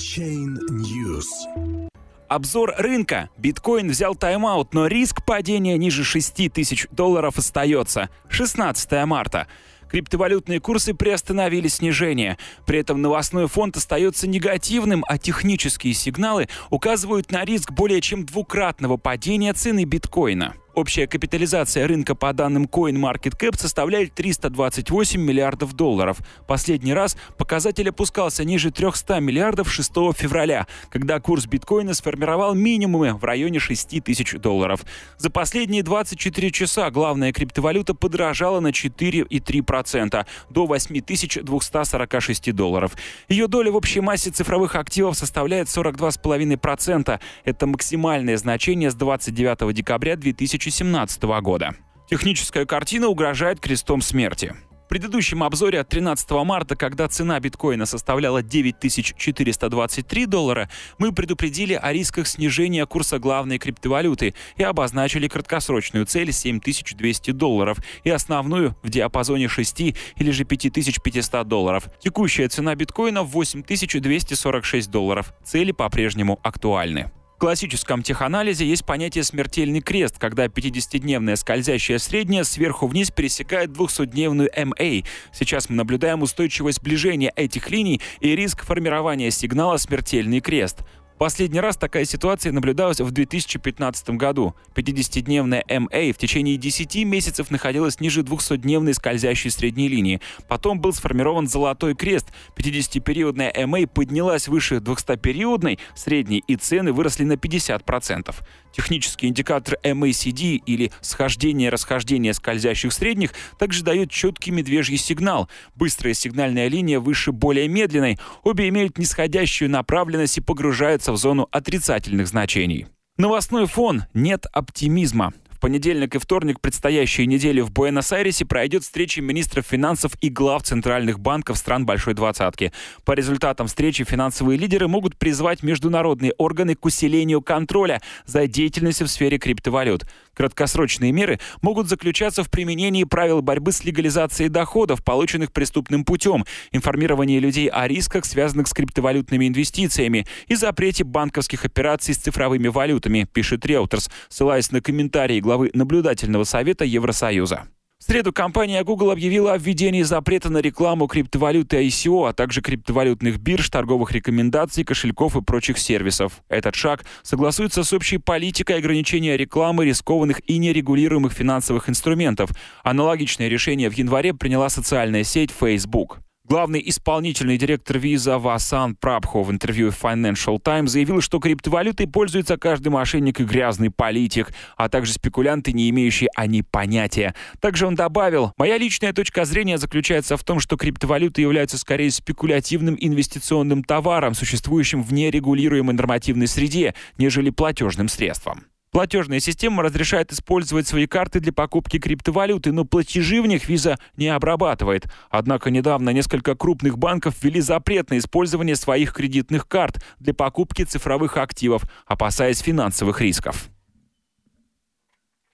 Chain News. Обзор рынка. Биткоин взял тайм-аут, но риск падения ниже 6 тысяч долларов остается. 16 марта. Криптовалютные курсы приостановили снижение. При этом новостной фонд остается негативным, а технические сигналы указывают на риск более чем двукратного падения цены биткоина. Общая капитализация рынка по данным CoinMarketCap составляет 328 миллиардов долларов. Последний раз показатель опускался ниже 300 миллиардов 6 февраля, когда курс биткоина сформировал минимумы в районе 6 тысяч долларов. За последние 24 часа главная криптовалюта подорожала на 4,3% до 8246 долларов. Ее доля в общей массе цифровых активов составляет 42,5%. Это максимальное значение с 29 декабря 2000 2017 года. Техническая картина угрожает крестом смерти. В предыдущем обзоре от 13 марта, когда цена биткоина составляла 9423 доллара, мы предупредили о рисках снижения курса главной криптовалюты и обозначили краткосрочную цель 7200 долларов и основную в диапазоне 6 или же 5500 долларов. Текущая цена биткоина 8246 долларов. Цели по-прежнему актуальны. Классическом теханализе есть понятие «смертельный крест», когда 50-дневная скользящая средняя сверху вниз пересекает 200-дневную MA. Сейчас мы наблюдаем устойчивое сближение этих линий и риск формирования сигнала «смертельный крест». Последний раз такая ситуация наблюдалась в 2015 году. 50-дневная MA в течение 10 месяцев находилась ниже 200-дневной скользящей средней линии. Потом был сформирован золотой крест. 50-периодная MA поднялась выше 200-периодной средней и цены выросли на 50%. Технический индикатор MACD или схождение-расхождение скользящих средних также дает четкий медвежий сигнал. Быстрая сигнальная линия выше более медленной. Обе имеют нисходящую направленность и погружаются в зону отрицательных значений. Новостной фон «Нет оптимизма» понедельник и вторник предстоящей недели в Буэнос-Айресе пройдет встреча министров финансов и глав центральных банков стран Большой Двадцатки. По результатам встречи финансовые лидеры могут призвать международные органы к усилению контроля за деятельностью в сфере криптовалют. Краткосрочные меры могут заключаться в применении правил борьбы с легализацией доходов, полученных преступным путем, информировании людей о рисках, связанных с криптовалютными инвестициями и запрете банковских операций с цифровыми валютами, пишет Reuters, ссылаясь на комментарии главы наблюдательного совета Евросоюза. Среду компания Google объявила о введении запрета на рекламу криптовалюты ICO, а также криптовалютных бирж, торговых рекомендаций, кошельков и прочих сервисов. Этот шаг согласуется с общей политикой ограничения рекламы рискованных и нерегулируемых финансовых инструментов. Аналогичное решение в январе приняла социальная сеть Facebook. Главный исполнительный директор Visa Васан Прабхо в интервью Financial Times заявил, что криптовалютой пользуется каждый мошенник и грязный политик, а также спекулянты, не имеющие о ней понятия. Также он добавил, «Моя личная точка зрения заключается в том, что криптовалюты являются скорее спекулятивным инвестиционным товаром, существующим в нерегулируемой нормативной среде, нежели платежным средством». Платежная система разрешает использовать свои карты для покупки криптовалюты, но платежи в них виза не обрабатывает. Однако недавно несколько крупных банков ввели запрет на использование своих кредитных карт для покупки цифровых активов, опасаясь финансовых рисков.